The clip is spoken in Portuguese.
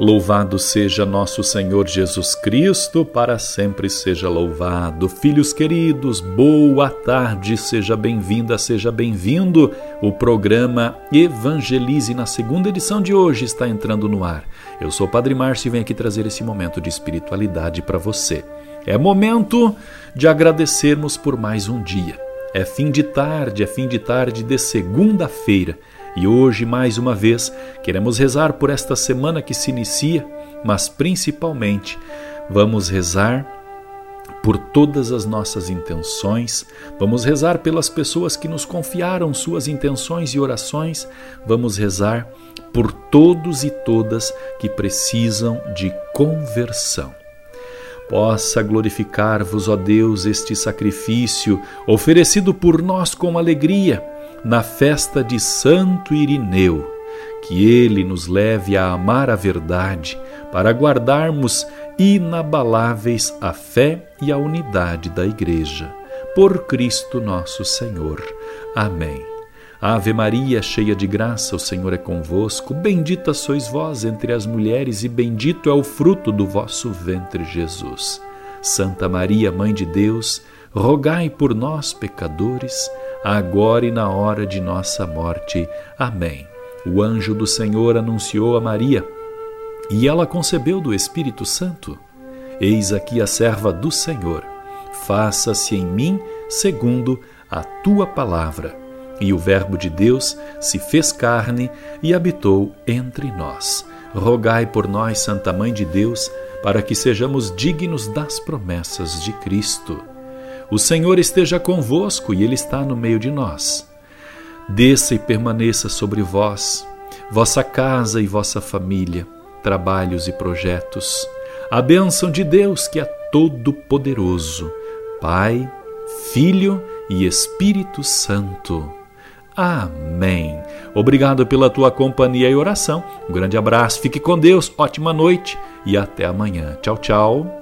Louvado seja nosso Senhor Jesus Cristo, para sempre seja louvado. Filhos queridos, boa tarde, seja bem-vinda, seja bem-vindo. O programa Evangelize na segunda edição de hoje está entrando no ar. Eu sou o Padre Márcio e venho aqui trazer esse momento de espiritualidade para você. É momento de agradecermos por mais um dia. É fim de tarde, é fim de tarde de segunda-feira. E hoje, mais uma vez, queremos rezar por esta semana que se inicia, mas principalmente vamos rezar por todas as nossas intenções, vamos rezar pelas pessoas que nos confiaram suas intenções e orações, vamos rezar por todos e todas que precisam de conversão. Possa glorificar-vos, ó Deus, este sacrifício oferecido por nós com alegria na festa de Santo Irineu, que ele nos leve a amar a verdade, para guardarmos inabaláveis a fé e a unidade da Igreja. Por Cristo nosso Senhor. Amém. Ave Maria, cheia de graça, o Senhor é convosco. Bendita sois vós entre as mulheres, e bendito é o fruto do vosso ventre, Jesus. Santa Maria, Mãe de Deus, rogai por nós, pecadores, agora e na hora de nossa morte. Amém. O anjo do Senhor anunciou a Maria, e ela concebeu do Espírito Santo. Eis aqui a serva do Senhor. Faça-se em mim segundo a tua palavra. E o Verbo de Deus se fez carne e habitou entre nós. Rogai por nós, Santa Mãe de Deus, para que sejamos dignos das promessas de Cristo. O Senhor esteja convosco e Ele está no meio de nós. Desça e permaneça sobre vós, vossa casa e vossa família, trabalhos e projetos. A bênção de Deus, que é todo-poderoso, Pai, Filho e Espírito Santo. Amém. Obrigado pela tua companhia e oração. Um grande abraço, fique com Deus, ótima noite e até amanhã. Tchau, tchau.